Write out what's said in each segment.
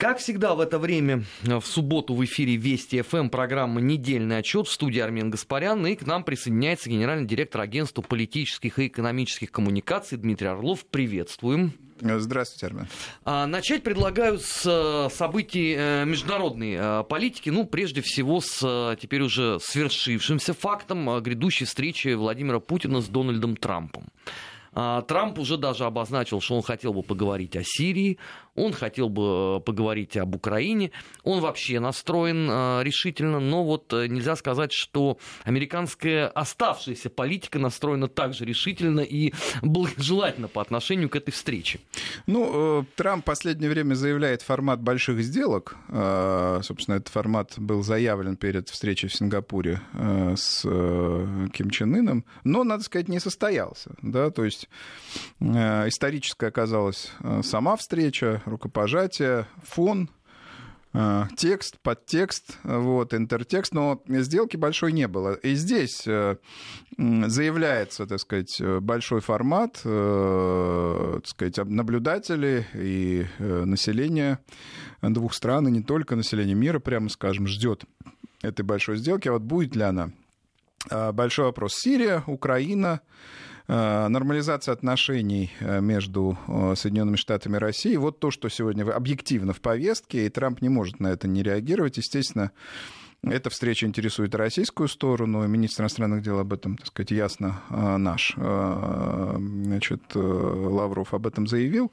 Как всегда в это время, в субботу в эфире Вести ФМ программа «Недельный отчет» в студии Армен Гаспарян. И к нам присоединяется генеральный директор агентства политических и экономических коммуникаций Дмитрий Орлов. Приветствуем. Здравствуйте, Армен. А, начать предлагаю с э, событий э, международной э, политики. Ну, прежде всего, с теперь уже свершившимся фактом грядущей встречи Владимира Путина с Дональдом Трампом. А, Трамп уже даже обозначил, что он хотел бы поговорить о Сирии, он хотел бы э, поговорить об Украине, он вообще настроен э, решительно, но вот э, нельзя сказать, что американская оставшаяся политика настроена также решительно и благожелательно по отношению к этой встрече. Ну, Трамп в последнее время заявляет формат больших сделок. Собственно, этот формат был заявлен перед встречей в Сингапуре с Ким Чен Ыном, но, надо сказать, не состоялся. Да? То есть историческая оказалась сама встреча, рукопожатие, фон, э, текст, подтекст, вот, интертекст, но сделки большой не было. И здесь э, заявляется, так сказать, большой формат, э, так сказать, наблюдатели и население двух стран, и не только население мира, прямо скажем, ждет этой большой сделки. А вот будет ли она? Большой вопрос. Сирия, Украина, Э, нормализация отношений э, между э, Соединенными Штатами и Россией. Вот то, что сегодня объективно в повестке, и Трамп не может на это не реагировать. Естественно, эта встреча интересует российскую сторону, министр иностранных дел об этом, так сказать, ясно наш, значит, Лавров об этом заявил.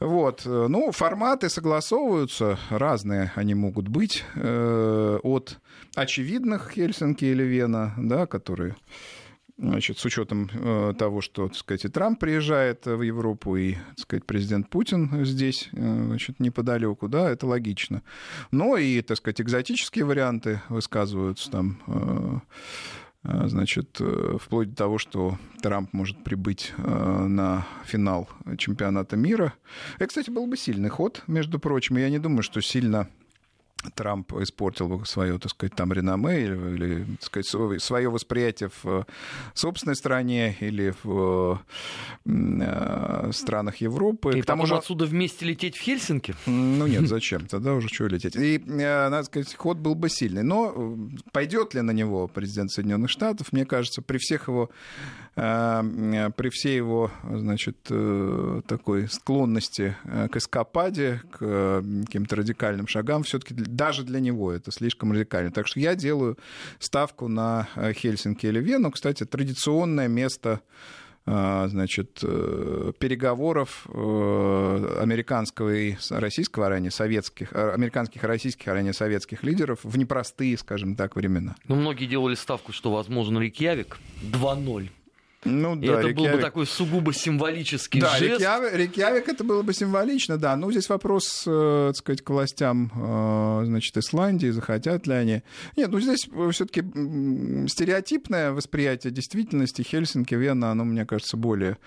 Вот. Ну, форматы согласовываются, разные они могут быть, от очевидных Хельсинки или Вена, да, которые значит, с учетом э, того, что, так сказать, и Трамп приезжает в Европу, и, так сказать, президент Путин здесь, э, значит, неподалеку, да, это логично. Но и, так сказать, экзотические варианты высказываются там, э, значит, вплоть до того, что Трамп может прибыть на финал чемпионата мира. Это, кстати, был бы сильный ход, между прочим. Я не думаю, что сильно Трамп испортил бы свое, так сказать, там реноме или, или так сказать, свое восприятие в собственной стране или в э, странах Европы. И К тому же отсюда вместе лететь в Хельсинки? Ну нет, зачем? Тогда уже чего лететь? И, э, надо сказать, ход был бы сильный. Но э, пойдет ли на него президент Соединенных Штатов, мне кажется, при всех его э, при всей его, значит, такой склонности к эскападе, к каким-то радикальным шагам, все-таки даже для него это слишком радикально. Так что я делаю ставку на э, Хельсинки или Вену. Кстати, традиционное место э, значит, э, переговоров американского и российского, а ранее советских, американских и российских, а ранее советских лидеров в непростые, скажем так, времена. Ну, многие делали ставку, что, возможно, Рикьявик 2-0 ну, да, это Рейкьявик... был бы такой сугубо символический да, жест. Рейкьявик, Рейкьявик это было бы символично, да. Ну, здесь вопрос, э, так сказать, к властям, э, значит, Исландии, захотят ли они. Нет, ну, здесь все-таки стереотипное восприятие действительности Хельсинки, Вена, оно, мне кажется, более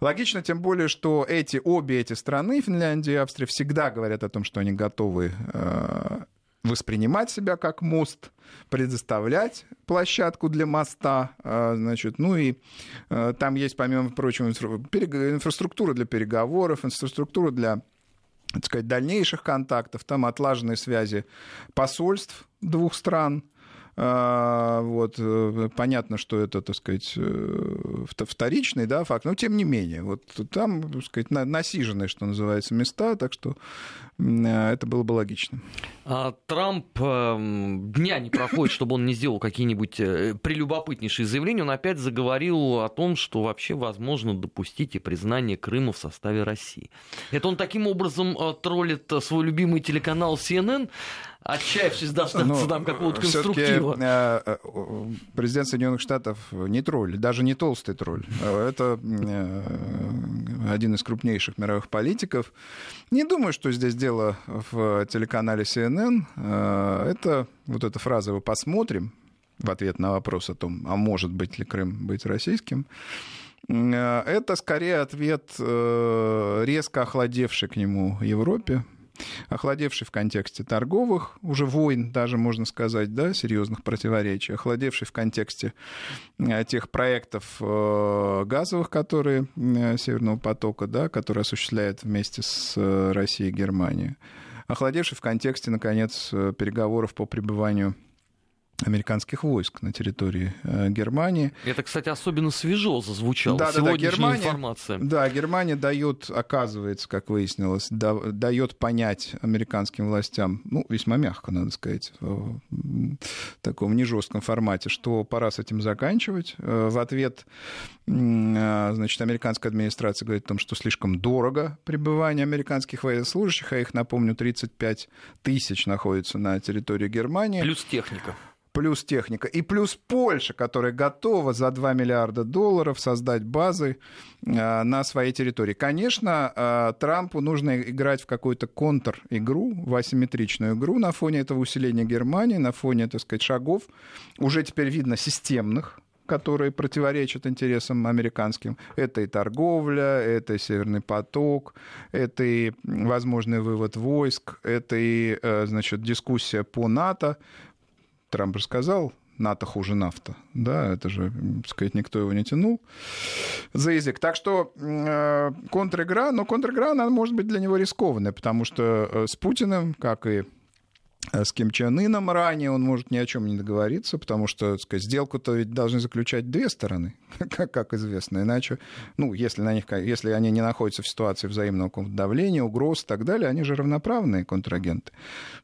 логично, тем более, что эти, обе эти страны, Финляндия и Австрия, всегда говорят о том, что они готовы э, воспринимать себя как мост, предоставлять площадку для моста, а, значит, ну и а, там есть, помимо прочего, инфраструктура для переговоров, инфраструктура для так сказать, дальнейших контактов, там отлаженные связи посольств двух стран, а, вот, э, понятно, что это, так сказать, э, вторичный да, факт, но тем не менее, вот там, так сказать, насиженные, что называется, места, так что это было бы логично. А Трамп дня не проходит, чтобы он не сделал какие-нибудь прелюбопытнейшие заявления. Он опять заговорил о том, что вообще возможно допустить и признание Крыма в составе России. Это он таким образом троллит свой любимый телеканал CNN, отчаявшись дождаться ну, там какого-то конструктива. Э, э, президент Соединенных Штатов не тролль, даже не толстый тролль. Это э, один из крупнейших мировых политиков. Не думаю, что здесь дело в телеканале CNN. Это вот эта фраза «вы посмотрим» в ответ на вопрос о том, а может быть ли Крым быть российским. Это скорее ответ резко охладевшей к нему Европе, охладевший в контексте торговых уже войн, даже можно сказать, да, серьезных противоречий, охладевший в контексте э, тех проектов э, газовых, которые э, Северного потока, да, которые осуществляет вместе с Россией и Германией. Охладевший в контексте, наконец, переговоров по пребыванию американских войск на территории э, Германии. Это, кстати, особенно свежо зазвучало. Да, да, да, Германия, информация. Да, Германия дает, оказывается, как выяснилось, да, дает понять американским властям, ну, весьма мягко, надо сказать, в таком нежестком формате, что пора с этим заканчивать. Э, в ответ, э, значит, американская администрация говорит о том, что слишком дорого пребывание американских военнослужащих, а их, напомню, 35 тысяч находится на территории Германии. Плюс техника плюс техника, и плюс Польша, которая готова за 2 миллиарда долларов создать базы э, на своей территории. Конечно, э, Трампу нужно играть в какую-то контр-игру, в асимметричную игру на фоне этого усиления Германии, на фоне, так сказать, шагов, уже теперь видно системных, которые противоречат интересам американским. Это и торговля, это и Северный поток, это и возможный вывод войск, это и, э, значит, дискуссия по НАТО. Трамп рассказал, НАТО хуже нафта. Да, это же, так сказать, никто его не тянул за язык. Так что э, контр-игра, но контр-игра, она может быть для него рискованная, потому что э, с Путиным, как и с Ким Чен Ыном ранее, он может ни о чем не договориться, потому что, сделку-то ведь должны заключать две стороны, как, как известно. Иначе, ну, если, на них, если они не находятся в ситуации взаимного давления, угроз и так далее, они же равноправные контрагенты.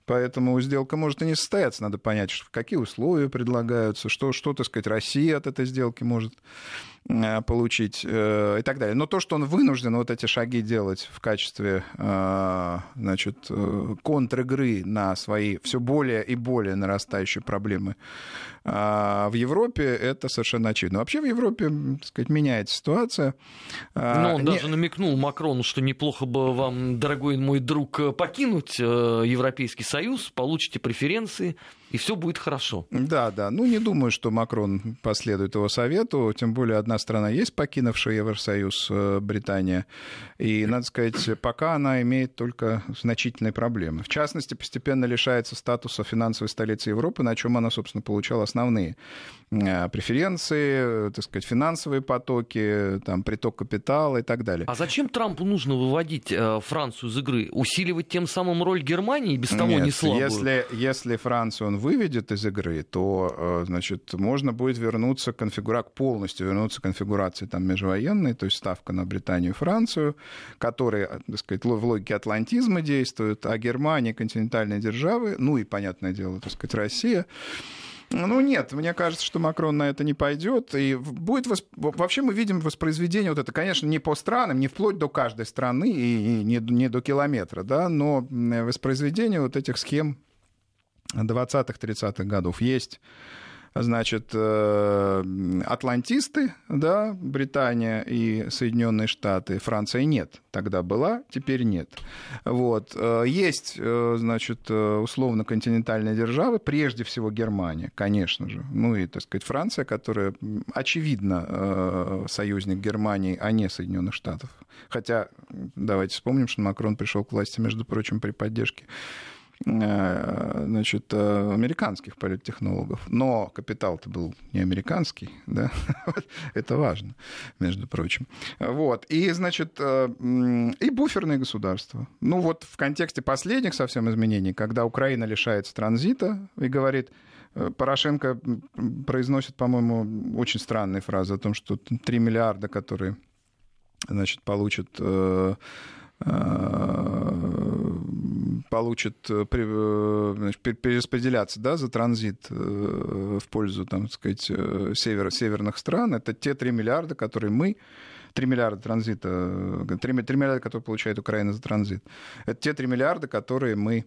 Поэтому сделка может и не состояться. Надо понять, какие условия предлагаются, что, что так сказать, Россия от этой сделки может Э, получить э, и так далее. Но то, что он вынужден вот эти шаги делать в качестве э, значит, контр-игры на свои все более и более нарастающие проблемы в Европе, это совершенно очевидно. Вообще в Европе, так сказать, меняется ситуация. Но он Не... даже намекнул Макрону, что неплохо бы вам, дорогой мой друг, покинуть Европейский Союз, получите преференции, и все будет хорошо. Да, да. Ну, не думаю, что Макрон последует его совету. Тем более одна страна есть, покинувшая Евросоюз, э, Британия. И, надо сказать, пока она имеет только значительные проблемы. В частности, постепенно лишается статуса финансовой столицы Европы, на чем она, собственно, получала основные преференции, так сказать, финансовые потоки, там, приток капитала и так далее. А зачем Трампу нужно выводить э, Францию из игры? Усиливать тем самым роль Германии, без того Нет, не слабую? Если, если Францию он выведет из игры, то, э, значит, можно будет вернуться к конфигура... полностью вернуться к конфигурации там, межвоенной, то есть ставка на Британию и Францию, которые, э, так сказать, в логике атлантизма действуют, а Германия, континентальные державы, ну и, понятное дело, так сказать, Россия, ну нет, мне кажется, что Макрон на это не пойдет. И будет восп... вообще мы видим воспроизведение вот это, конечно, не по странам, не вплоть до каждой страны и не, не до километра, да, но воспроизведение вот этих схем 20-30-х годов. Есть значит, э, атлантисты, да, Британия и Соединенные Штаты, Франция нет. Тогда была, теперь нет. Вот. Э, есть, э, значит, условно континентальные державы, прежде всего Германия, конечно же. Ну и, так сказать, Франция, которая, очевидно, союзник Германии, а не Соединенных Штатов. Хотя, давайте вспомним, что Макрон пришел к власти, между прочим, при поддержке значит, э, американских политтехнологов. Но капитал-то был не американский, да? это важно, между прочим. Вот. И, значит, э, и буферные государства. Ну вот в контексте последних совсем изменений, когда Украина лишается транзита и говорит, Порошенко произносит, по-моему, очень странные фразы о том, что 3 миллиарда, которые значит, получат э, э, значит, перераспределяться да, за транзит э, в пользу, там, так сказать, север, северных стран, это те 3 миллиарда, которые мы 3 миллиарда транзита, 3, 3 миллиарда, которые получает Украина за транзит. Это те 3 миллиарда, которые мы,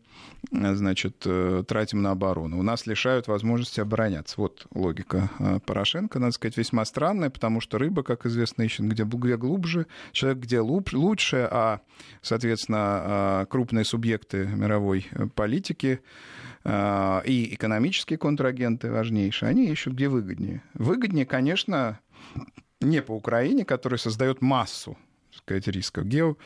значит, э, тратим на оборону. У нас лишают возможности обороняться. Вот логика э, Порошенко, надо сказать, весьма странная, потому что рыба, как известно, ищет где, где глубже, человек где лучше, а, соответственно, э, крупные субъекты мировой политики и экономические контрагенты важнейшие, они ищут где выгоднее. Выгоднее, конечно, не по Украине, который создает массу так сказать, рисков. Гео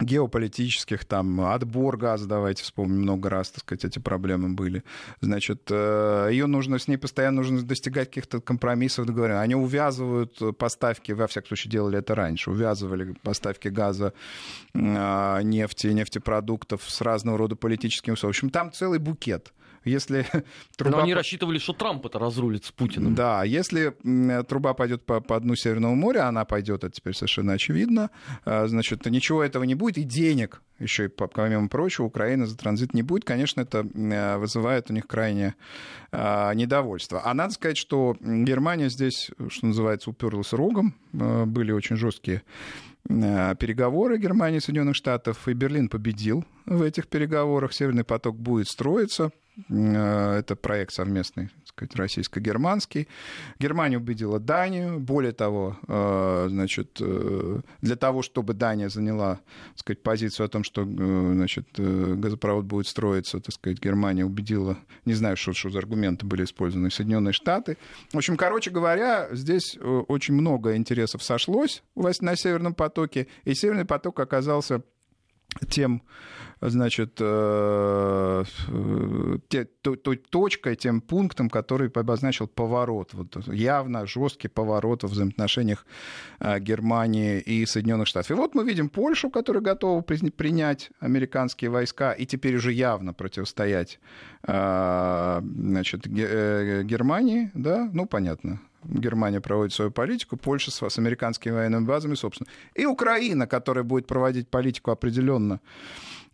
геополитических, там, отбор газа, давайте вспомним, много раз, так сказать, эти проблемы были. Значит, э, ее нужно, с ней постоянно нужно достигать каких-то компромиссов, договоренностей. Они увязывают поставки, во всяком случае, делали это раньше, увязывали поставки газа, э, нефти, нефтепродуктов с разного рода политическими В общем, там целый букет. Если труба... Но они рассчитывали, что Трамп это разрулит с Путиным. Да, если труба пойдет по, по дну Северного моря, она пойдет, это теперь совершенно очевидно, а, значит, ничего этого не будет, и денег еще и, помимо прочего, Украина за транзит не будет. Конечно, это вызывает у них крайнее а, недовольство. А надо сказать, что Германия здесь, что называется, уперлась рогом. А, были очень жесткие переговоры Германии и Соединенных Штатов, и Берлин победил в этих переговорах. Северный поток будет строиться. Э, это проект совместный, так сказать, российско-германский. Германия убедила Данию. Более того, э, значит, э, для того, чтобы Дания заняла, так сказать, позицию о том, что, значит, газопровод будет строиться, так сказать, Германия убедила, не знаю, что, что за аргументы были использованы, Соединенные Штаты. В общем, короче говоря, здесь очень много интересов сошлось на Северном потоке, и Северный поток оказался тем значит, э, те, той точкой, тем пунктом, который обозначил поворот, вот, явно жесткий поворот в взаимоотношениях э, Германии и Соединенных Штатов. И вот мы видим Польшу, которая готова принять американские войска и теперь уже явно противостоять э, значит, Германии, да, ну, понятно, Германия проводит свою политику, Польша с, с американскими военными базами, собственно. И Украина, которая будет проводить политику определенно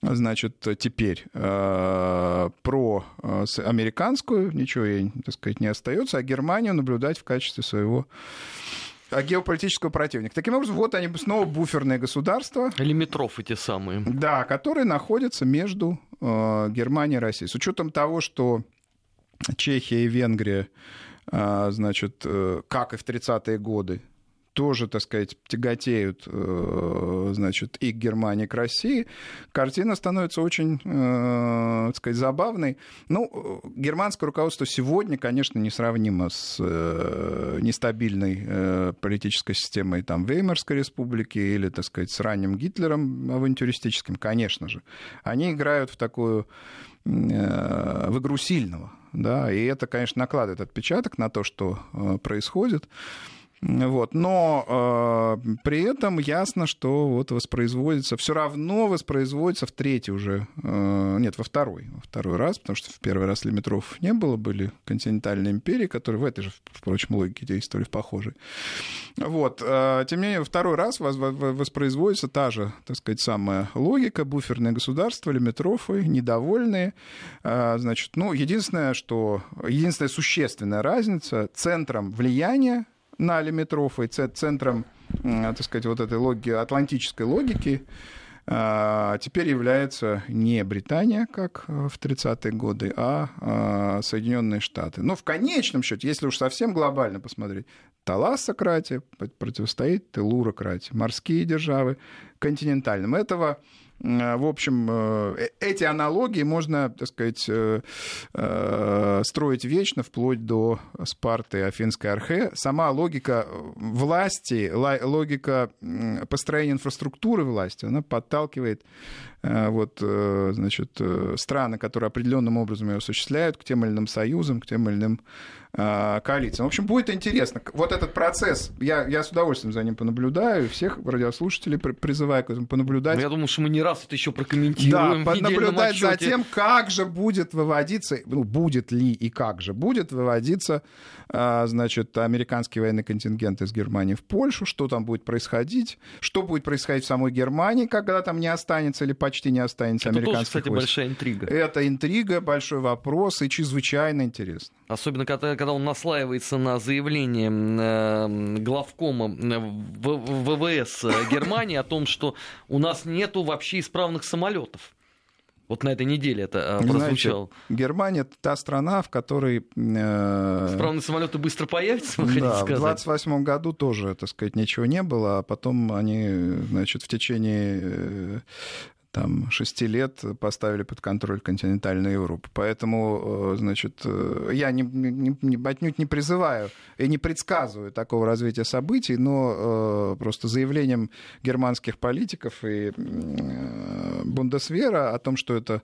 значит, теперь э, про э, американскую, ничего ей, так сказать, не остается, а Германию наблюдать в качестве своего э, геополитического противника. Таким образом, вот они снова буферные государства. Лимитров эти самые. Да, которые находятся между э, Германией и Россией. С учетом того, что Чехия и Венгрия, значит, э, как и в 30-е годы, тоже, так сказать, тяготеют, э, значит, и к Германии, и к России, картина становится очень, э, так сказать, забавной. Ну, германское руководство сегодня, конечно, несравнимо с э, нестабильной политической системой там, Веймарской республики или, так сказать, с ранним Гитлером авантюристическим, конечно же. Они играют в такую в игру сильного, да, и это, конечно, накладывает отпечаток на то, что происходит. Вот. Но э, при этом ясно, что вот воспроизводится, все равно воспроизводится в третий уже, э, нет, во второй, во второй раз, потому что в первый раз лимитров не было, были континентальные империи, которые в этой же, впрочем, логике действовали в похожей. Вот. Э, тем не менее, во второй раз воспроизводится та же, так сказать, самая логика, буферные государства, лимитрофы, недовольные. Э, значит, ну, единственное, что, единственная существенная разница, центром влияния на лимитрофы, центром, так сказать, вот этой логики, атлантической логики, а, теперь является не Британия, как в 30-е годы, а, а Соединенные Штаты. Но в конечном счете, если уж совсем глобально посмотреть, талассократия противостоит телурократии, морские державы континентальным. Этого Э, в общем, э, э, эти аналогии можно, так сказать, строить вечно, вплоть до Спарты, Афинской Архе. Сама логика власти, логика построения инфраструктуры власти, она подталкивает вот, значит, страны, которые определенным образом ее осуществляют, к тем или иным союзам, к тем или иным а, коалициям. В общем, будет интересно. Вот этот процесс, я, я с удовольствием за ним понаблюдаю, всех радиослушателей призываю к этому понаблюдать. Я думаю, что мы не раз это еще прокомментируем. Да, наблюдать за тем, как же будет выводиться, ну, будет ли и как же будет выводиться, значит, американский военный контингент из Германии в Польшу, что там будет происходить, что будет происходить в самой Германии, когда там не останется или почти не останется это американских тоже, кстати, войск. большая интрига. Это интрига, большой вопрос и чрезвычайно интересно. Особенно, когда когда он наслаивается на заявление э, главкома э, ВВС Германии о том, что у нас нету вообще исправных самолетов. Вот на этой неделе это э, прозвучало. Знаете, Германия та страна, в которой... Э... Исправные самолеты быстро появятся, вы да, сказать? в 28 году тоже, так сказать, ничего не было, а потом они, значит, в течение там, шести лет поставили под контроль континентальную Европу. Поэтому, э, значит, э, я не, не, не, отнюдь не призываю и не предсказываю такого развития событий, но э, просто заявлением германских политиков и Бундесвера о том, что это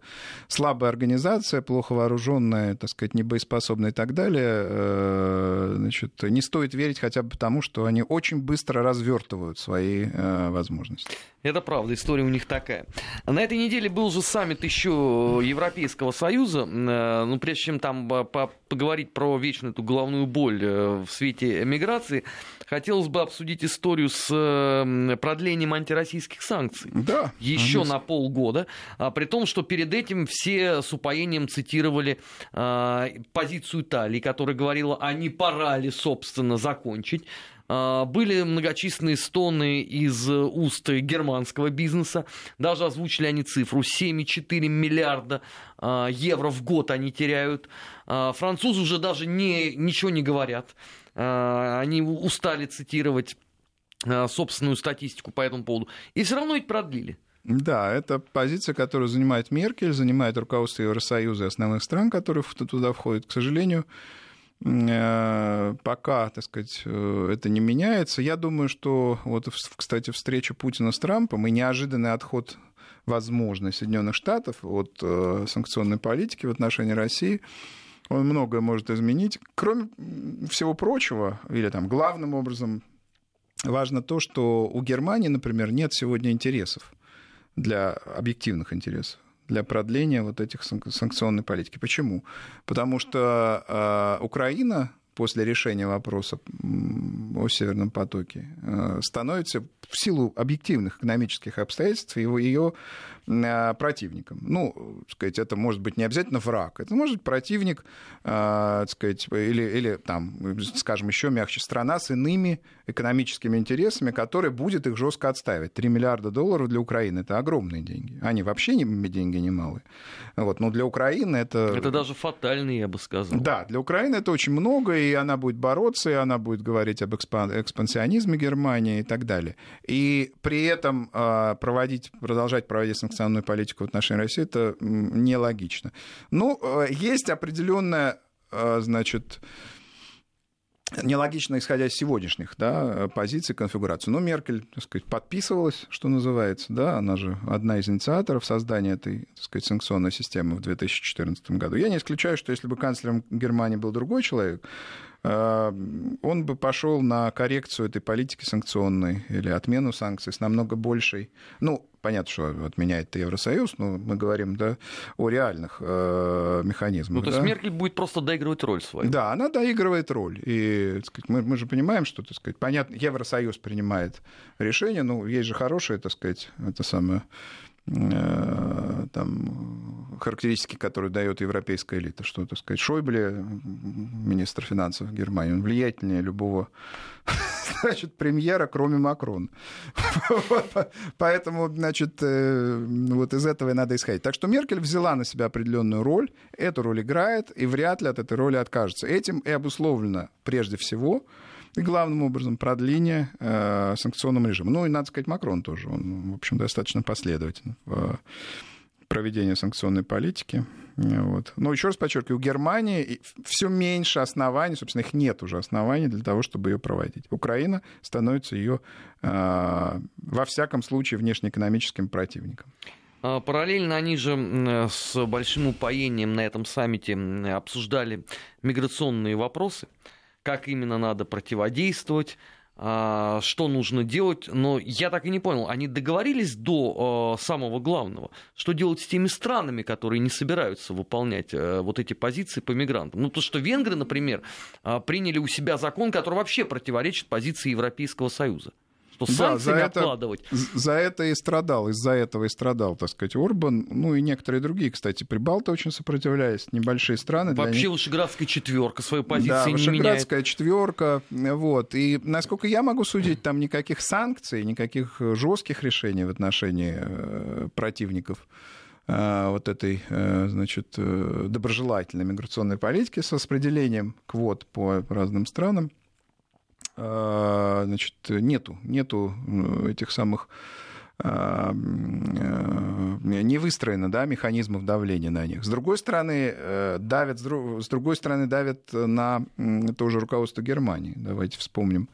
слабая организация, плохо вооруженная, так сказать, небоеспособная и так далее, значит, не стоит верить хотя бы потому, что они очень быстро развертывают свои возможности. Это правда, история у них такая. На этой неделе был же саммит еще Европейского Союза. Э, ну, прежде чем там поговорить про вечную эту головную боль э, в свете миграции, хотелось бы обсудить историю с продлением антироссийских санкций. Да. Еще на полгода. А при том, что перед этим все с упоением цитировали позицию Италии, которая говорила, а не пора ли, собственно, закончить а, были многочисленные стоны из уст германского бизнеса. Даже озвучили они цифру 7,4 миллиарда а, евро в год они теряют. А, французы уже даже не, ничего не говорят. Они устали цитировать собственную статистику по этому поводу. И все равно ведь продлили. Да, это позиция, которую занимает Меркель, занимает руководство Евросоюза и основных стран, которые туда входят. К сожалению, Э, пока, так сказать, э, это не меняется. Я думаю, что вот, кстати, встреча Путина с Трампом и неожиданный отход возможный Соединенных Штатов от э, санкционной политики в отношении России, он многое может изменить. Кроме всего прочего, или там главным образом, важно то, что у Германии, например, нет сегодня интересов для объективных интересов для продления вот этих санкционной политики. Почему? Потому что э, Украина после решения вопроса о Северном потоке э, становится в силу объективных экономических обстоятельств его, ее противником. Ну, сказать, это может быть не обязательно враг, это может быть противник, э, сказать, или, или там, скажем, еще мягче, страна с иными экономическими интересами, которая будет их жестко отстаивать. 3 миллиарда долларов для Украины это огромные деньги. Они вообще не, деньги немалые. Вот, но для Украины это... Это даже фатальные, я бы сказал. Да, для Украины это очень много, и она будет бороться, и она будет говорить об экспансионизме Германии и так далее. И при этом а, проводить, продолжать проводить санкционную политику в отношении России, это нелогично. Ну, а, есть определенная, а, значит, нелогично, исходя из сегодняшних да, позиций, конфигурации. Но Меркель, так сказать, подписывалась, что называется, да, она же одна из инициаторов создания этой, так сказать, санкционной системы в 2014 году. Я не исключаю, что если бы канцлером Германии был другой человек, Э, он бы пошел на коррекцию этой политики санкционной или отмену санкций с намного большей, ну, понятно, что отменяет Евросоюз, но мы говорим да, о реальных э, механизмах. Ну, то да? есть Меркель будет просто доигрывать роль свою. Да, она доигрывает роль. И сказать, мы, мы же понимаем, что, так сказать, понятно, Евросоюз принимает решение, ну, есть же хорошее, так сказать, это самое Э, там, характеристики, которые дает европейская элита, что, так сказать, Шойбле, министр финансов Германии, он влиятельнее любого значит, премьера, кроме Макрона. Поэтому, значит, э, вот из этого и надо исходить. Так что Меркель взяла на себя определенную роль, эту роль играет, и вряд ли от этой роли откажется. Этим и обусловлено прежде всего и главным образом продление э, санкционного режима. Ну и, надо сказать, Макрон тоже, он, в общем, достаточно последовательно в проведении санкционной политики. Вот. Но еще раз подчеркиваю, у Германии все меньше оснований, собственно, их нет уже оснований для того, чтобы ее проводить. Украина становится ее, э, во всяком случае, внешнеэкономическим противником. А, параллельно они же с большим упоением на этом саммите обсуждали миграционные вопросы как именно надо противодействовать, а, что нужно делать, но я так и не понял, они договорились до а, самого главного, что делать с теми странами, которые не собираются выполнять э, вот эти позиции по мигрантам. Ну, то, что венгры, например, а, приняли у себя закон, который вообще противоречит позиции Европейского Союза что санкциями да, за обкладывать. Это, за это и страдал, из-за этого и страдал, так сказать, Орбан. Ну и некоторые другие, кстати, прибалты очень сопротивлялись, небольшие страны. Вообще них... Вышеградская четверка свою позицию да, не Вышеградская четверка, вот. И насколько я могу судить, там никаких санкций, никаких жестких решений в отношении э, противников э, вот этой, э, значит, доброжелательной миграционной политики с распределением квот по разным странам значит, нету, нету э, этих самых э, не выстроено да, механизмов давления на них. С другой стороны, давят, с другой стороны, давят на тоже руководство Германии. Давайте вспомним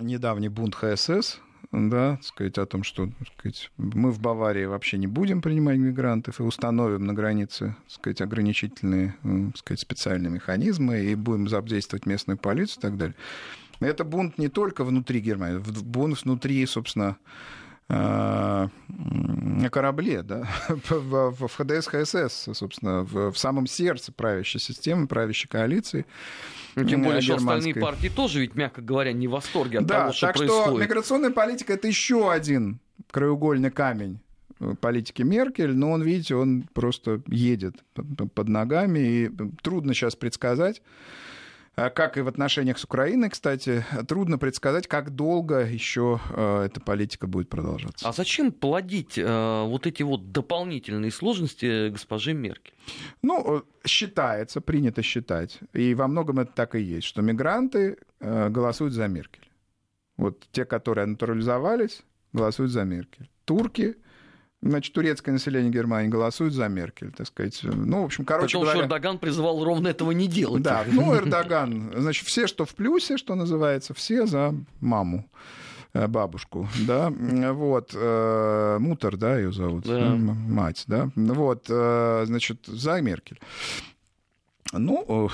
недавний бунт ХСС, да, сказать о том, что сказать, мы в Баварии вообще не будем принимать мигрантов и установим на границе сказать, ограничительные сказать, специальные механизмы и будем задействовать местную полицию и так далее. Это бунт не только внутри Германии, бунт внутри, собственно, на корабле, да, в, в ХДС, ХСС, собственно, в, в самом сердце правящей системы, правящей коалиции. Ну, тем более, что остальные партии тоже ведь, мягко говоря, не в восторге от да, того, что так происходит. что миграционная политика — это еще один краеугольный камень политики Меркель, но он, видите, он просто едет под ногами, и трудно сейчас предсказать, как и в отношениях с Украиной, кстати, трудно предсказать, как долго еще э, эта политика будет продолжаться. А зачем плодить э, вот эти вот дополнительные сложности госпожи Меркель? Ну, э, считается, принято считать, и во многом это так и есть, что мигранты голосуют за Меркель. Вот те, которые натурализовались, голосуют за Меркель. Турки значит, турецкое население Германии голосует за Меркель, так сказать. Ну, в общем, короче Потому говоря... что Эрдоган призывал ровно этого не делать. Да, ну, Эрдоган, значит, все, что в плюсе, что называется, все за маму э, бабушку, да, вот, э, Мутер, да, ее зовут, да. мать, да, вот, э, значит, за Меркель. Ну,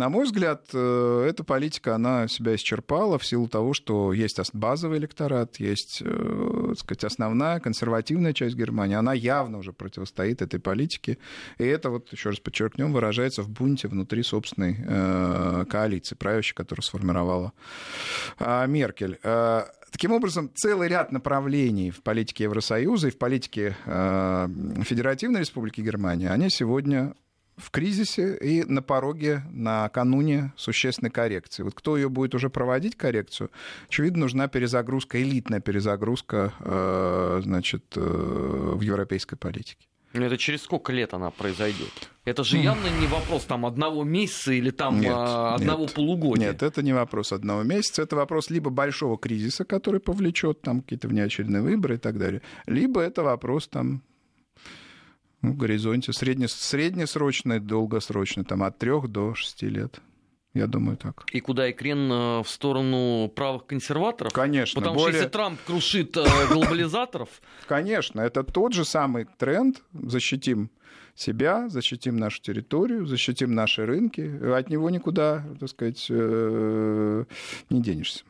на мой взгляд, э, эта политика, она себя исчерпала в силу того, что есть базовый электорат, есть, э, так сказать, основная консервативная часть Германии. Она явно уже противостоит этой политике. И это, вот еще раз подчеркнем, выражается в бунте внутри собственной э, коалиции, правящей, которую сформировала Меркель. Таким образом, целый ряд направлений в политике Евросоюза и в политике Федеративной Республики Германия, они сегодня в кризисе и на пороге, накануне существенной коррекции. Вот кто ее будет уже проводить коррекцию, очевидно, нужна перезагрузка, элитная перезагрузка э, значит, э, в европейской политике. Это через сколько лет она произойдет? Это же явно не вопрос там одного месяца или там нет, а, одного нет, полугодия. Нет, это не вопрос одного месяца, это вопрос либо большого кризиса, который повлечет там какие-то внеочередные выборы и так далее, либо это вопрос там ну, в горизонте средне, среднесрочный, долгосрочный, там от трех до шести лет. Я думаю, так. И куда и крен э, в сторону правых консерваторов? Конечно. Потому более... что если Трамп крушит э, глобализаторов... Конечно, это тот же самый тренд. Защитим себя, защитим нашу территорию, защитим наши рынки. От него никуда, так сказать, э, не денешься.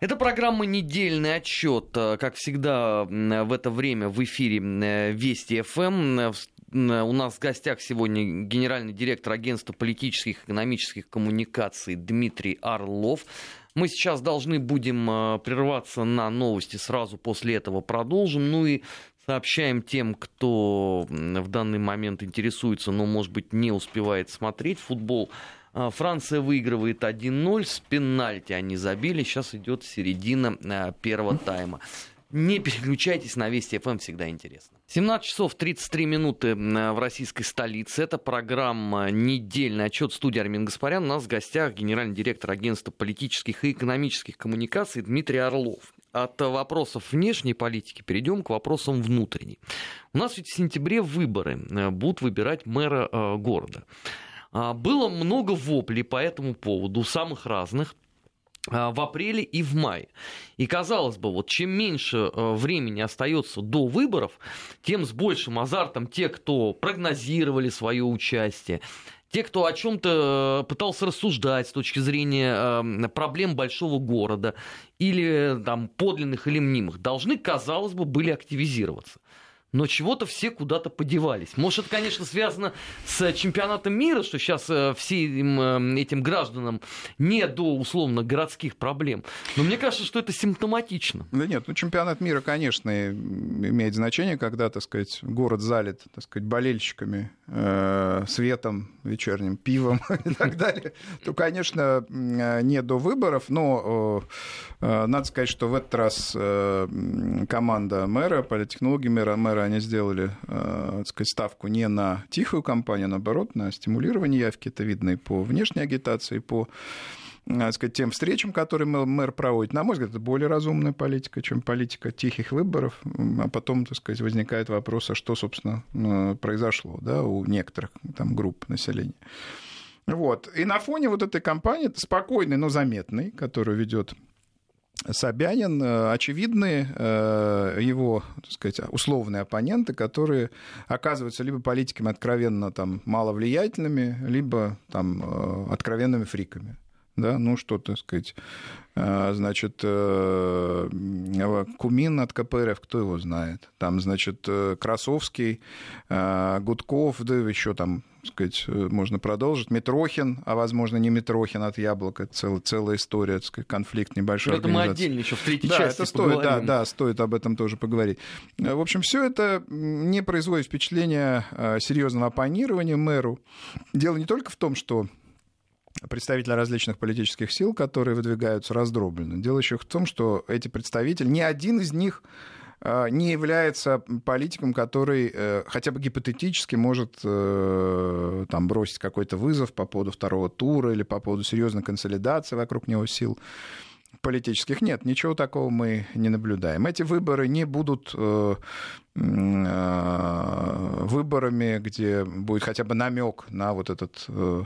Это программа «Недельный отчет». Э, как всегда, в это время в эфире э, Вести ФМ. Э, у нас в гостях сегодня генеральный директор агентства политических и экономических коммуникаций Дмитрий Орлов. Мы сейчас должны будем прерваться на новости, сразу после этого продолжим. Ну и сообщаем тем, кто в данный момент интересуется, но, может быть, не успевает смотреть футбол Франция выигрывает 1-0, с пенальти они забили, сейчас идет середина а, первого тайма. Не переключайтесь на Вести ФМ, всегда интересно. 17 часов 33 минуты в российской столице. Это программа «Недельный отчет» студии Армин Гаспарян. У нас в гостях генеральный директор агентства политических и экономических коммуникаций Дмитрий Орлов. От вопросов внешней политики перейдем к вопросам внутренней. У нас ведь в сентябре выборы. Э, будут выбирать мэра э, города. А, было много воплей по этому поводу, самых разных а, в апреле и в мае. И казалось бы, вот чем меньше э, времени остается до выборов, тем с большим азартом те, кто прогнозировали свое участие, те, кто о чем-то э, пытался рассуждать с точки зрения э, проблем большого города или там подлинных или мнимых, должны, казалось бы, были активизироваться но чего-то все куда-то подевались. Может, это, конечно, связано с чемпионатом мира, что сейчас э, всем э, этим гражданам не до, условно, городских проблем. Но мне кажется, что это симптоматично. Да нет, ну чемпионат мира, конечно, имеет значение, когда, так сказать, город залит, так сказать, болельщиками, э, светом вечерним, пивом и так далее, то, конечно, не до выборов, но надо сказать, что в этот раз команда мэра, политтехнологи мэра, мэра заранее сделали так сказать, ставку не на тихую кампанию, а наоборот, на стимулирование явки. Это видно и по внешней агитации, и по так сказать, тем встречам, которые мэр проводит. На мой взгляд, это более разумная политика, чем политика тихих выборов. А потом, так сказать, возникает вопрос, а что, собственно, произошло да, у некоторых там, групп населения. Вот. И на фоне вот этой кампании, спокойной, но заметной, которую ведет Собянин, э, очевидные э, его, так сказать, условные оппоненты, которые оказываются либо политиками откровенно там, маловлиятельными, либо там, э, откровенными фриками да, ну что, так сказать, а, значит, э, Кумин от КПРФ, кто его знает, там, значит, э, Красовский, а, Гудков, да еще там, сказать, э, можно продолжить, Митрохин, а возможно не Митрохин от Яблока, целая, целая история, так сказать, конфликт небольшой Это мы отдельно еще в третьей да, части это стоит, да, да, стоит об этом тоже поговорить. В общем, все это не производит впечатления серьезного оппонирования мэру. Дело не только в том, что представители различных политических сил, которые выдвигаются раздробленно. Дело еще в том, что эти представители, ни один из них а, не является политиком, который э, хотя бы гипотетически может э, там, бросить какой-то вызов по поводу второго тура или по поводу серьезной консолидации вокруг него сил политических. Нет, ничего такого мы не наблюдаем. Эти выборы не будут э, э, выборами, где будет хотя бы намек на вот этот, э,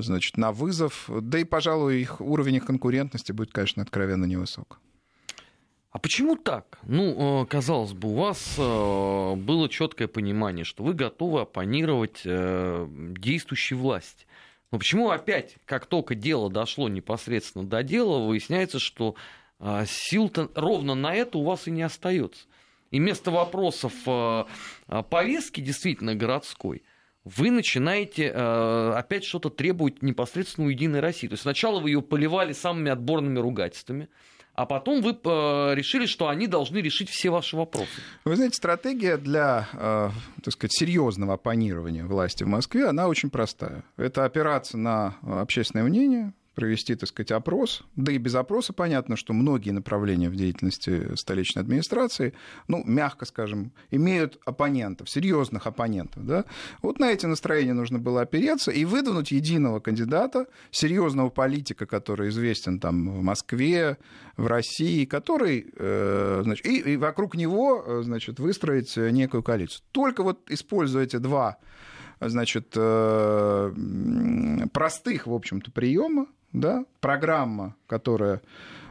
значит, на вызов. Да и, пожалуй, их уровень их конкурентности будет, конечно, откровенно невысок. А почему так? Ну, казалось бы, у вас было четкое понимание, что вы готовы оппонировать действующей власти. Но почему опять, как только дело дошло непосредственно до дела, выясняется, что сил-то ровно на это у вас и не остается. И вместо вопросов повестки действительно городской, вы начинаете опять что-то требовать непосредственно у Единой России. То есть сначала вы ее поливали самыми отборными ругательствами, а потом вы э, решили, что они должны решить все ваши вопросы. Вы знаете, стратегия для, э, так сказать, серьезного оппонирования власти в Москве, она очень простая. Это опираться на общественное мнение, провести, так сказать, опрос. Да и без опроса понятно, что многие направления в деятельности столичной администрации, ну, мягко скажем, имеют оппонентов, серьезных оппонентов. Да? Вот на эти настроения нужно было опереться и выдвинуть единого кандидата, серьезного политика, который известен там в Москве, в России, который, э, значит, и, и вокруг него, э, значит, выстроить некую коалицию. Только вот используя эти два значит, э, простых, в общем-то, приема, да, программа, которая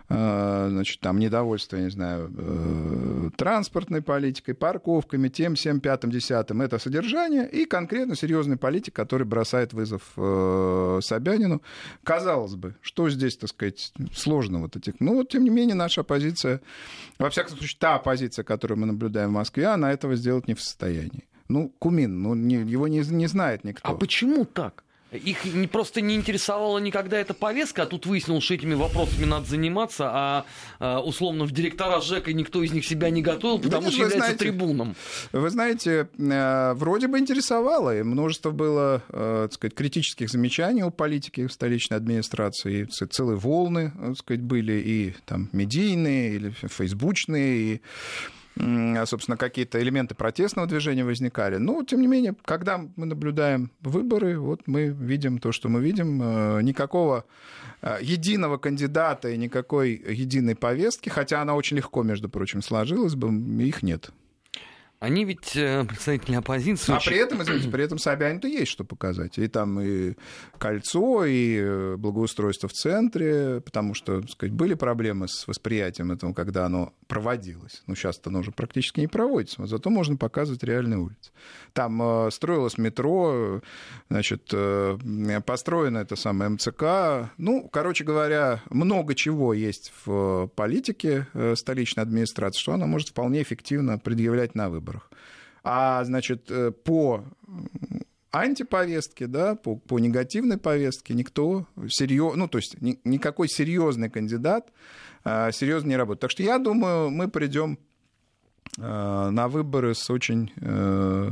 э, значит, там недовольство, я не знаю, э, транспортной политикой, парковками, тем, всем, пятым, десятым, это содержание, и конкретно серьезный политик, который бросает вызов э, Собянину. Казалось бы, что здесь, так сказать, сложного вот этих. Ну, вот, тем не менее, наша оппозиция, во всяком случае, та оппозиция, которую мы наблюдаем в Москве, она этого сделать не в состоянии. Ну, Кумин, ну, не, его не, не знает никто. А почему так? Их не, просто не интересовала никогда эта повестка, а тут выяснилось, что этими вопросами надо заниматься, а, а условно в директора ЖЭКа никто из них себя не готовил, потому да, что является знаете, трибуном. Вы знаете, э, вроде бы интересовало, и множество было, э, так сказать, критических замечаний у политики в столичной администрации, целые волны, так сказать, были и там медийные, или фейсбучные, и собственно, какие-то элементы протестного движения возникали. Но, тем не менее, когда мы наблюдаем выборы, вот мы видим то, что мы видим. Э, никакого э, единого кандидата и никакой единой повестки, хотя она очень легко, между прочим, сложилась бы, их нет. Они ведь э, представители оппозиции. А очень... при этом, извините, при этом Собянин-то есть что показать. И там и кольцо, и э, благоустройство в центре, потому что, так сказать, были проблемы с восприятием этого, когда оно проводилось. Ну, сейчас оно уже практически не проводится, но зато можно показывать реальные улицы. Там э, строилось метро, значит, построено это самое МЦК. Ну, короче говоря, много чего есть в политике столичной администрации, что она может вполне эффективно предъявлять на выбор выборах. А, значит, э, по антиповестке, да, по, по негативной повестке никто серьез, ну, то есть ни, никакой серьезный кандидат а, серьезно не работает. Так что я думаю, мы придем а, на выборы с очень а,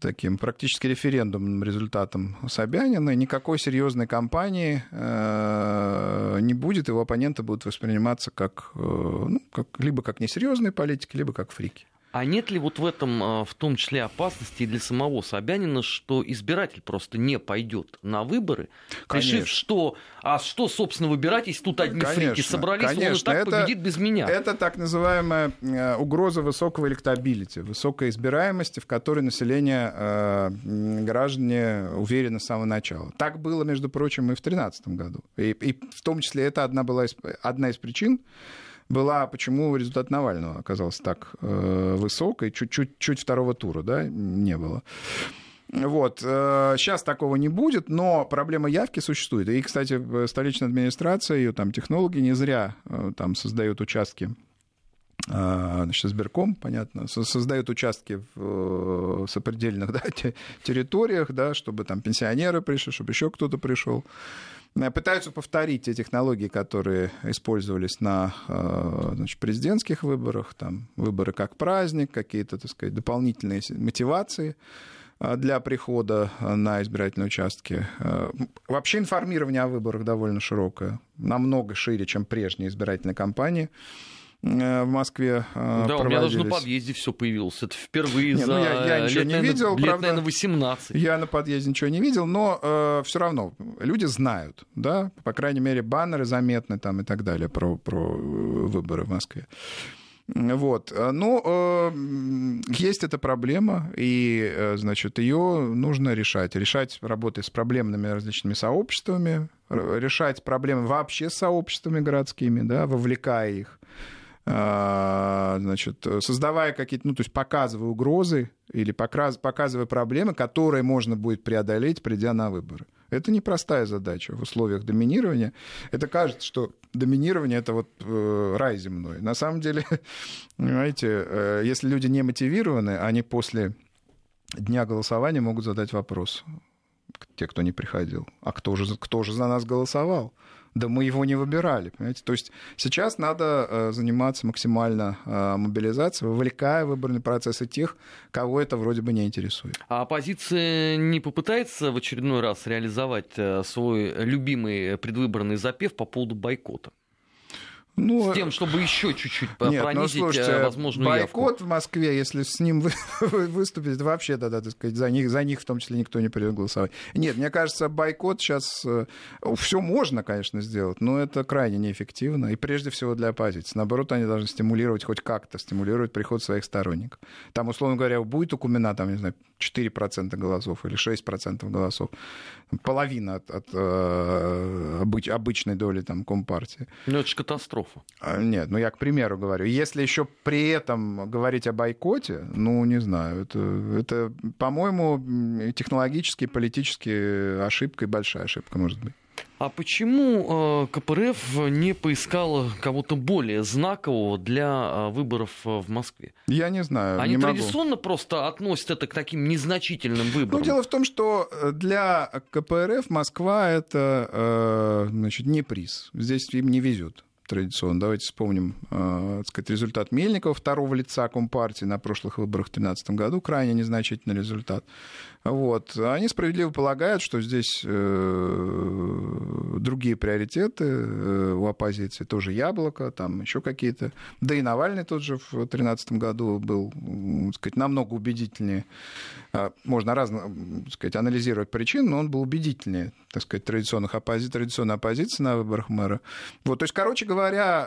таким практически референдумным результатом Собянина. Никакой серьезной кампании э, не будет, его оппоненты будут восприниматься как, э, ну, как, либо как несерьезные политики, либо как фрики. А нет ли вот в этом а, в том числе опасности и для самого Собянина, что избиратель просто не пойдет на выборы, конечно. решив, что а что, собственно, выбирать, если тут одни конечно, фрики собрались, конечно. он и так это, победит без меня. Это так называемая э, угроза высокого электабилити, высокой избираемости, в которой население, э, граждане уверены с самого начала. Так было, между прочим, и в 2013 году. И, и в том числе это одна была из, одна из причин, была, почему результат Навального оказался так э, высок, и чуть-чуть чуть второго тура да, не было. Вот. Сейчас э, такого не будет, но проблема явки существует. И, кстати, столичная администрация, ее там технологи не зря э, там создают участки э, значит, сберком, понятно, создают участки в сопредельных да, территориях, да, чтобы там пенсионеры пришли, чтобы еще кто-то пришел. Э, пытаются повторить те технологии, которые использовались на э, значит, президентских выборах, там, выборы как праздник, какие-то, так сказать, дополнительные мотивации э, для прихода на избирательные участки. Вообще информирование о выборах довольно широкое, намного шире, чем прежние избирательные кампании. Э, в Москве э, Да, у меня даже на подъезде все появилось. Это впервые не, за ну, я, я ничего лет, не видел, лет, правда, наверное, 18. Я на подъезде ничего не видел, но э, все равно люди знают, да, по крайней мере, баннеры заметны там и так далее про, про выборы в Москве. Вот. Но э, есть эта проблема, и, э, значит, ее нужно решать. Решать работой с проблемными различными сообществами, решать проблемы вообще с сообществами городскими, да, вовлекая их значит, создавая какие-то, ну, то есть показывая угрозы или показывая проблемы, которые можно будет преодолеть, придя на выборы. Это непростая задача в условиях доминирования. Это кажется, что доминирование — это вот э, рай земной. На самом деле, понимаете, э, если люди не мотивированы, они после дня голосования могут задать вопрос, те, кто не приходил, а кто же, кто же за нас голосовал? Да мы его не выбирали, понимаете? То есть сейчас надо э, заниматься максимально э, мобилизацией, вовлекая выборные процессы тех, кого это вроде бы не интересует. А оппозиция не попытается в очередной раз реализовать э, свой любимый предвыборный запев по поводу бойкота? Ну, с тем, чтобы еще чуть-чуть нет, пронизить ну, слушайте, возможную бойкот явку. в Москве, если с ним вы, выступить, вообще тогда, так сказать, за них, за них в том числе никто не придет голосовать. Нет, мне кажется, бойкот сейчас... Э, Все можно, конечно, сделать, но это крайне неэффективно. И прежде всего для оппозиции. Наоборот, они должны стимулировать хоть как-то, стимулировать приход своих сторонников. Там, условно говоря, будет у Кумина, там, не знаю, 4% голосов или 6% голосов. Половина от, от э, обычной доли там, Компартии. Ну, это же катастрофа катастрофу. А, нет, ну я к примеру говорю. Если еще при этом говорить о бойкоте, ну не знаю, это, это по-моему, технологически, политически ошибка и большая ошибка может быть. А почему э, КПРФ не поискала кого-то более знакового для э, выборов э, в Москве? Я не знаю. Они не традиционно могу. просто относят это к таким незначительным выборам. Ну, дело в том, что для КПРФ Москва это значит, не приз. Здесь им не везет традиционно. Давайте вспомним э, так сказать, результат Мельникова, второго лица Компартии на прошлых выборах в 2013 году. Крайне незначительный результат. Вот. Они справедливо полагают, что здесь э, другие приоритеты э, у оппозиции. Тоже яблоко, там еще какие-то. Да и Навальный тот же в 2013 году был так сказать, намного убедительнее. А, можно разно так сказать, анализировать причины, но он был убедительнее так сказать, традиционных оппози... традиционной оппозиции на выборах мэра. Вот, то есть, короче говоря,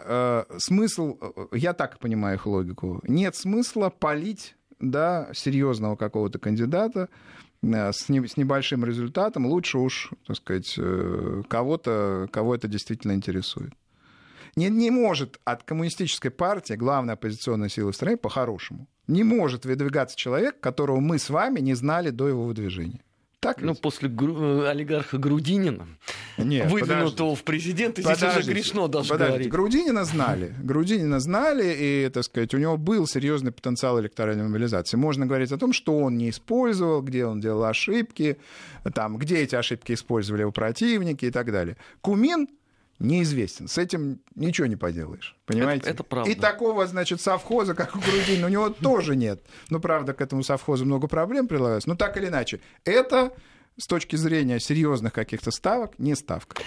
э, смысл, я так понимаю их логику, нет смысла полить да, серьезного какого-то кандидата э, с, не, с небольшим результатом, лучше уж, так сказать, э, кого-то, кого это действительно интересует. Не, не может от коммунистической партии, главной оппозиционной силы в стране, по-хорошему, не может выдвигаться человек, которого мы с вами не знали до его выдвижения. Так ну, после гру- э, олигарха Грудинина, Нет, выдвинутого в президенты, здесь уже грешно даже подождите. говорить. Грудинина знали. Грудинина знали, и, так сказать, у него был серьезный потенциал электоральной мобилизации. Можно говорить о том, что он не использовал, где он делал ошибки, там, где эти ошибки использовали его противники и так далее. Кумин неизвестен. С этим ничего не поделаешь. Понимаете? Это, это правда. И такого, значит, совхоза, как у Грудинина, у него тоже нет. Ну, правда, к этому совхозу много проблем прилагается. Но так или иначе, это с точки зрения серьезных каких-то ставок не ставка.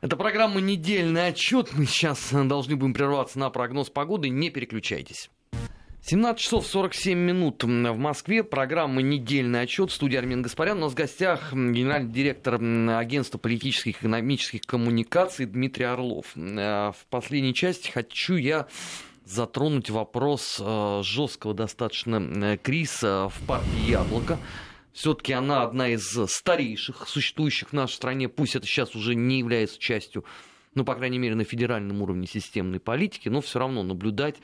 Это программа «Недельный отчет». Мы сейчас должны будем прерваться на прогноз погоды. Не переключайтесь. 17 часов 47 минут в Москве. Программа «Недельный отчет». Студия Армин Гаспарян. У нас в гостях генеральный директор агентства политических и экономических коммуникаций Дмитрий Орлов. Э, в последней части хочу я затронуть вопрос э, жесткого достаточно э, кризиса в партии «Яблоко». Все-таки она одна из старейших существующих в нашей стране. Пусть это сейчас уже не является частью, ну, по крайней мере, на федеральном уровне системной политики, но все равно наблюдать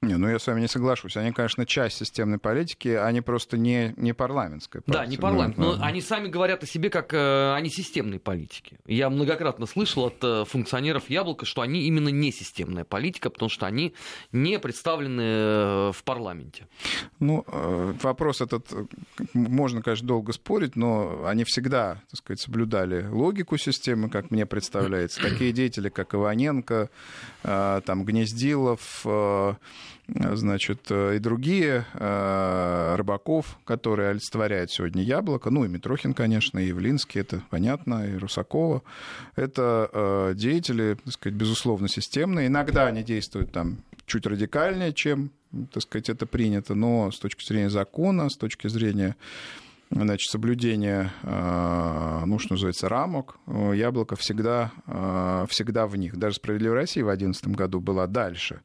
не, ну я с вами не соглашусь. Они, конечно, часть системной политики, они просто не, не парламентская партия. Да, не парламент. Но, но они сами говорят о себе как э, они системные политики. Я многократно слышал от э, функционеров Яблока, что они именно не системная политика, потому что они не представлены э, в парламенте. Ну, э, вопрос этот, э, можно, конечно, долго спорить, но они всегда, так сказать, соблюдали логику системы, как мне представляется. Такие деятели, как Иваненко, э, там, Гнездилов, э, значит, э, и другие, э, Рыбаков, которые олицетворяют сегодня Яблоко, ну и Митрохин, конечно, и Явлинский, это понятно, и Русакова. Это э, деятели, так сказать, безусловно, системные. Иногда они действуют там чуть радикальнее, чем, так сказать, это принято, но с точки зрения закона, с точки зрения значит, соблюдения, ну, что называется, рамок, яблоко всегда, всегда в них. Даже «Справедливая Россия» в 2011 году была дальше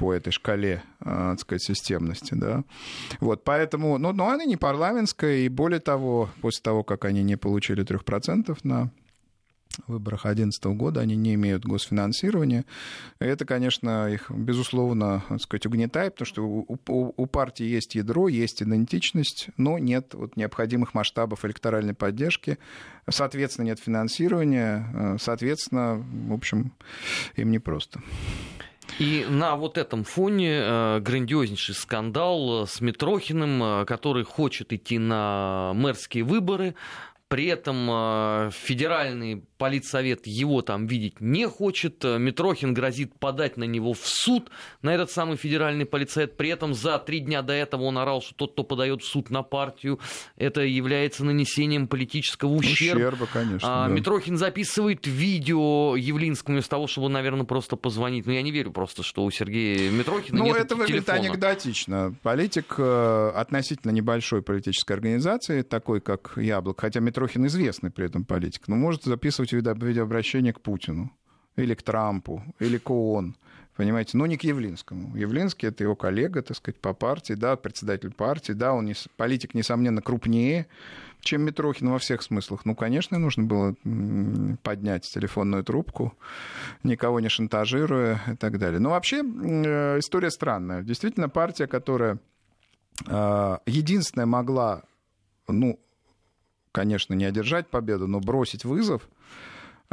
по этой шкале, а, так сказать, системности, да. Вот, поэтому, ну, но она не парламентская, и более того, после того, как они не получили 3% на выборах 2011 года, они не имеют госфинансирования. Это, конечно, их, безусловно, так сказать, угнетает, потому что у, у, у партии есть ядро, есть идентичность, но нет вот необходимых масштабов электоральной поддержки, соответственно, нет финансирования, э, соответственно, в общем, им непросто. И на вот этом фоне э, грандиознейший скандал с Митрохиным, э, который хочет идти на мэрские выборы, при этом э, федеральный политсовет его там видеть не хочет. Э, Митрохин грозит подать на него в суд, на этот самый федеральный политсовет. При этом за три дня до этого он орал, что тот, кто подает в суд на партию, это является нанесением политического ущерба. Ущерба, конечно. А, да. Митрохин записывает видео Явлинскому вместо того, чтобы, наверное, просто позвонить. Но я не верю просто, что у Сергея Митрохина ну, нет это выглядит телефона. анекдотично. Политик э, относительно небольшой политической организации, такой как Яблок, хотя Митрохин известный при этом политик, но может записывать делать видеообращение к Путину или к Трампу, или к ООН. Понимаете, но не к Явлинскому. Явлинский это его коллега, так сказать, по партии, да, председатель партии, да, он не, политик, несомненно, крупнее, чем Митрохин во всех смыслах. Ну, конечно, нужно было поднять телефонную трубку, никого не шантажируя и так далее. Но вообще э, история странная. Действительно, партия, которая э, единственная могла, ну, конечно, не одержать победу, но бросить вызов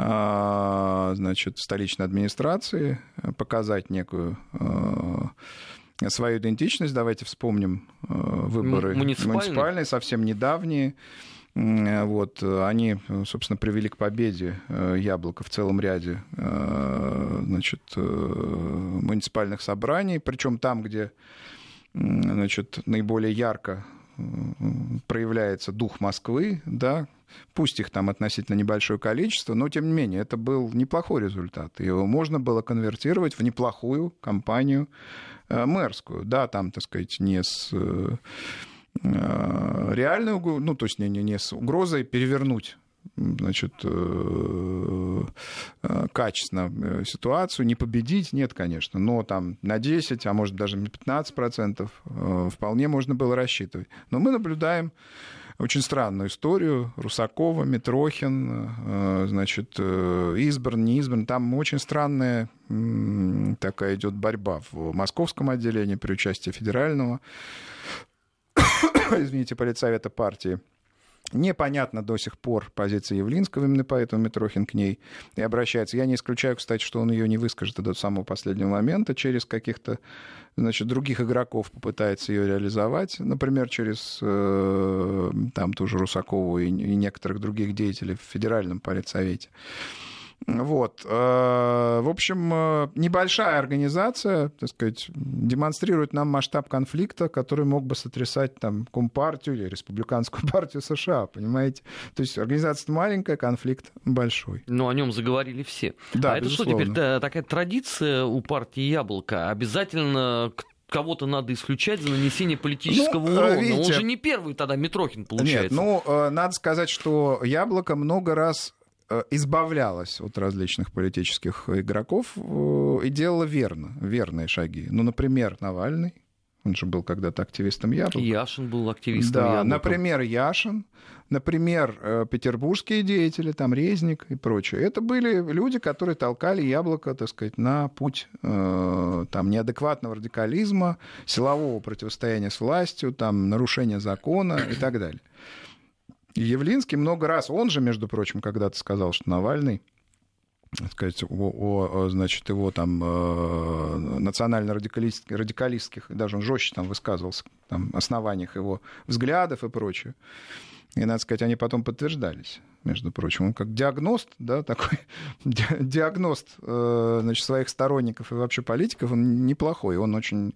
а, значит, столичной администрации, показать некую а, свою идентичность. Давайте вспомним а, выборы муниципальные, муниципальные совсем недавние. Вот, они, собственно, привели к победе Яблоко в целом ряде значит, муниципальных собраний, причем там, где значит, наиболее ярко проявляется дух Москвы, да, пусть их там относительно небольшое количество, но тем не менее это был неплохой результат. Его можно было конвертировать в неплохую кампанию э, мэрскую. Да, там, так сказать, не с э, э, реальной, ну, то есть не, не, не с угрозой перевернуть значит, э, э, качественно э, ситуацию, не победить, нет, конечно, но там на 10, а может даже на 15 процентов вполне можно было рассчитывать. Но мы наблюдаем очень странную историю. Русакова, Митрохин, значит, избран, не избран. Там очень странная такая идет борьба в московском отделении при участии федерального, извините, политсовета партии Непонятно до сих пор позиция Явлинского, именно поэтому Митрохин к ней и обращается. Я не исключаю, кстати, что он ее не выскажет до самого последнего момента, через каких-то значит, других игроков попытается ее реализовать, например, через э, там ту же Русакову и, и некоторых других деятелей в федеральном политсовете. Вот. Э, в общем, э, небольшая организация, так сказать, демонстрирует нам масштаб конфликта, который мог бы сотрясать там Компартию или Республиканскую партию США, понимаете? То есть организация маленькая, конфликт большой. Но о нем заговорили все. Да, а безусловно. это что теперь такая традиция у партии Яблоко? Обязательно кого-то надо исключать за нанесение политического Ну, урона. видите- Он же не первый тогда Митрохин получается. Нет, ну, э, надо сказать, что Яблоко много раз э, избавлялось от различных политических игроков э, и делала верно, верные шаги. Ну, например, Навальный, он же был когда-то активистом Яблока. Яшин был активистом Да, Яблока. например, Яшин, например, э, петербургские деятели, там Резник и прочее. Это были люди, которые толкали яблоко, так сказать, на путь э, там, неадекватного радикализма, силового противостояния с властью, там, нарушения закона и так далее. И Явлинский много раз, он же, между прочим, когда-то сказал, что Навальный сказать, о, о, значит, его там э, национально-радикалистских, радикалистских, даже он жестче там высказывался, там, основаниях его взглядов и прочее. И, надо сказать, они потом подтверждались, между прочим. Он как диагност, да, такой ди- диагност э, значит, своих сторонников и вообще политиков, он неплохой. Он очень,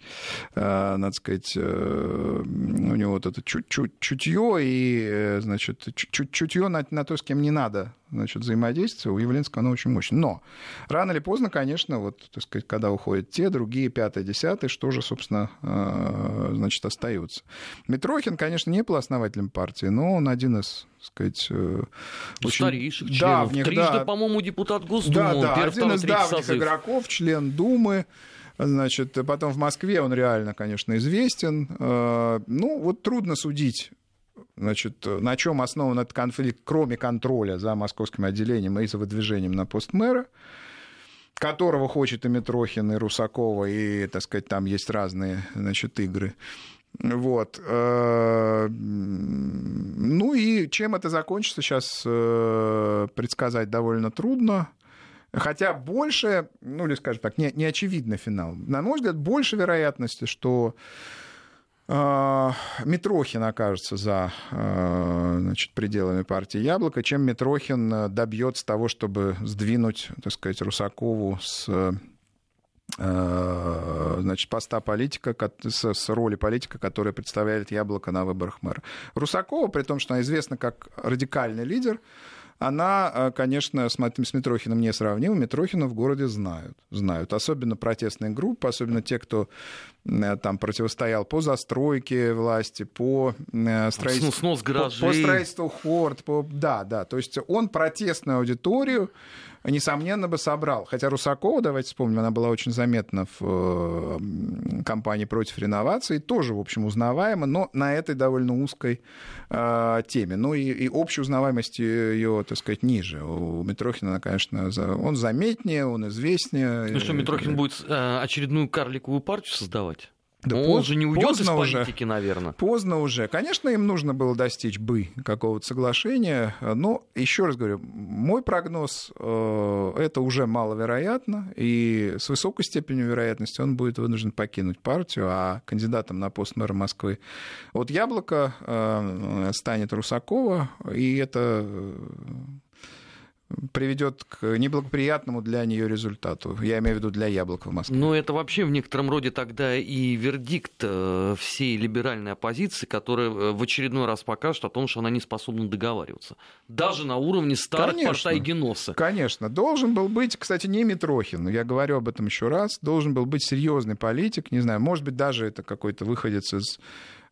э, надо сказать, э, у него вот это чуть- чуть- чутье и, значит, чуть- чутье на, на то, с кем не надо значит, взаимодействие, у Явленского оно очень мощное. Но рано или поздно, конечно, вот, так сказать, когда уходят те, другие, пятые, десятые, что же, собственно, значит, остается. Митрохин, конечно, не был основателем партии, но он один из, сказать, э, очень Старейших членов. давних, Трижды, да, по-моему, депутат Госдумы. да, да, первый, один второй, из давних созыв. игроков, член Думы. Значит, потом в Москве он реально, конечно, известен. Э, Ну, вот трудно судить, значит, на чем основан этот конфликт, кроме контроля за московским отделением и за выдвижением на пост мэра которого хочет и Митрохин, и Русакова, и, так сказать, там есть разные, значит, игры. Вот. Э, Ну и чем это закончится, сейчас э, предсказать довольно трудно. Хотя больше, ну или скажем так, не, не очевидный финал. На мой взгляд, больше вероятности, что э, Митрохин окажется за значит, пределами партии Яблоко, чем Митрохин добьется того, чтобы сдвинуть, так сказать, Русакову с значит, поста политика, с, с роли политика, которая представляет Яблоко на выборах мэра. Русакова, при том, что она известна как радикальный лидер, она, э, конечно, с с Митрохиным не сравнима. Митрохина в городе знают. Знают. Особенно протестные группы, особенно те, кто э, там противостоял по застройке власти, по э, строительству... Снос- снос по- По, гаражей. строительству хорд, по... да, да. То есть он протестную аудиторию, несомненно, бы собрал. Хотя Русакова, давайте вспомним, она была очень заметна в э, кампании против реновации, тоже, в общем, узнаваема, но на этой довольно узкой э, теме. Ну и, и общей узнаваемости ее, так сказать, ниже. У Митрохина, она, конечно, он заметнее, он известнее. Ну что, Митрохин будет э, очередную карликовую партию создавать? Да он поз- же не уйдет из поздно уже. политики, наверное. Поздно уже. Конечно, им нужно было достичь бы какого-то соглашения, но, еще раз говорю, мой прогноз э, это уже маловероятно, и с высокой степенью вероятности он будет вынужден покинуть партию, а кандидатом на пост мэра Москвы от Яблока э, станет Русакова, и это э, приведет к неблагоприятному для нее результату. Я имею в виду для Яблока в Москве. Ну, это вообще в некотором роде тогда и вердикт э, всей либеральной оппозиции, которая э, в очередной раз покажет о том, что она не способна договариваться. Даже на уровне старых Конечно. геноса. Конечно, должен был быть, кстати, не Митрохин, я говорю об этом еще раз, должен был быть серьезный политик, не знаю, может быть, даже это какой-то выходец из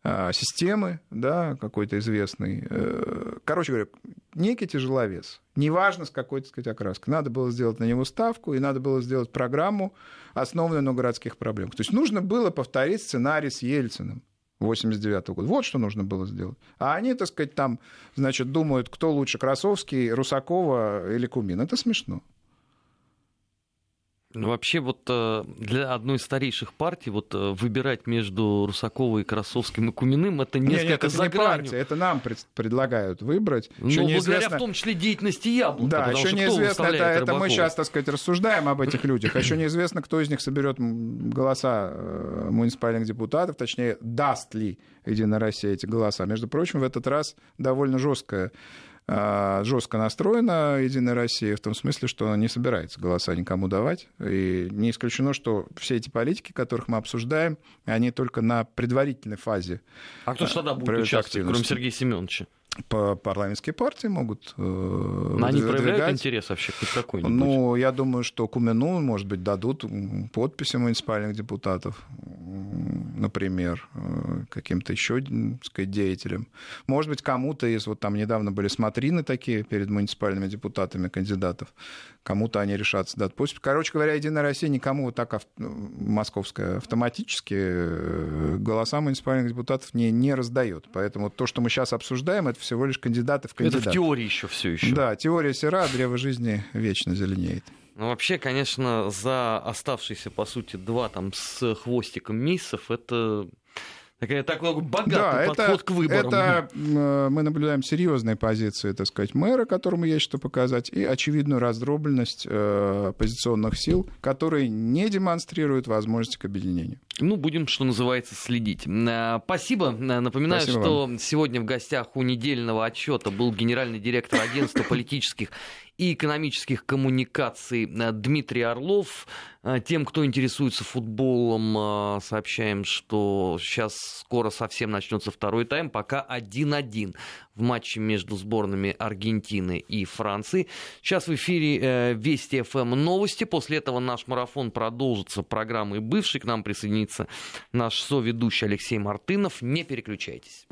а, системы, да, какой-то известный. Э, Короче говоря, некий тяжеловес. Неважно, с какой, так сказать, окраской. Надо было сделать на него ставку, и надо было сделать программу, основанную на городских проблемах. То есть нужно было повторить сценарий с Ельциным. 89 года. Вот что нужно было сделать. А они, так сказать, там, значит, думают, кто лучше, Красовский, Русакова или Кумин. Это смешно. Ну, Вообще вот э, для одной из старейших партий вот э, выбирать между Русаковой, Красовским и Куминым это Не, несколько нет, это за не гранью. партия, это нам пред- предлагают выбрать. Ну, Еще благодаря в том числе деятельности Яблока. Да, еще неизвестно, это, это мы сейчас, так сказать, рассуждаем об этих людях. Еще неизвестно, кто из них соберет голоса э, муниципальных депутатов, точнее, даст ли Единая Россия эти голоса. Между прочим, в этот раз довольно жесткая жестко настроена Единая Россия в том смысле, что она не собирается голоса никому давать. И не исключено, что все эти политики, которых мы обсуждаем, они только на предварительной фазе А кто же тогда будет проявят участвовать, кроме. Сергея Семеновича? по парламентские партии могут э, Но они проявляют интерес вообще хоть какой-нибудь? Ну, я думаю, что Кумену, может быть, дадут подписи муниципальных депутатов, например, э, каким-то еще сказать, деятелям. Может быть, кому-то из... Вот там недавно были смотрины такие перед муниципальными депутатами кандидатов. Кому-то они решатся дать подпись. Короче говоря, Единая Россия никому вот так московская автоматически э, голоса муниципальных депутатов не, не раздает. Поэтому то, что мы сейчас обсуждаем, это всего лишь кандидаты в кандидаты. Это в теории еще все еще. Да, теория сера, древо жизни вечно зеленеет. Ну, вообще, конечно, за оставшиеся, по сути, два там с хвостиком месяцев, это Такая, такой богатый да, подход это, к выборам. Это мы наблюдаем серьезные позиции, так сказать, мэра, которому есть что показать, и очевидную раздробленность э, оппозиционных сил, которые не демонстрируют возможности к объединению. Ну, будем, что называется, следить. Э, спасибо. Э, напоминаю, Спасибо что вам. сегодня в гостях у недельного отчета был генеральный директор агентства политических и экономических коммуникаций э, Дмитрий Орлов. Э, тем, кто интересуется футболом, э, сообщаем, что сейчас скоро совсем начнется второй тайм, пока 1-1 в матче между сборными Аргентины и Франции. Сейчас в эфире Вести ФМ новости. После этого наш марафон продолжится программой «Бывший». К нам присоединится наш соведущий Алексей Мартынов. Не переключайтесь.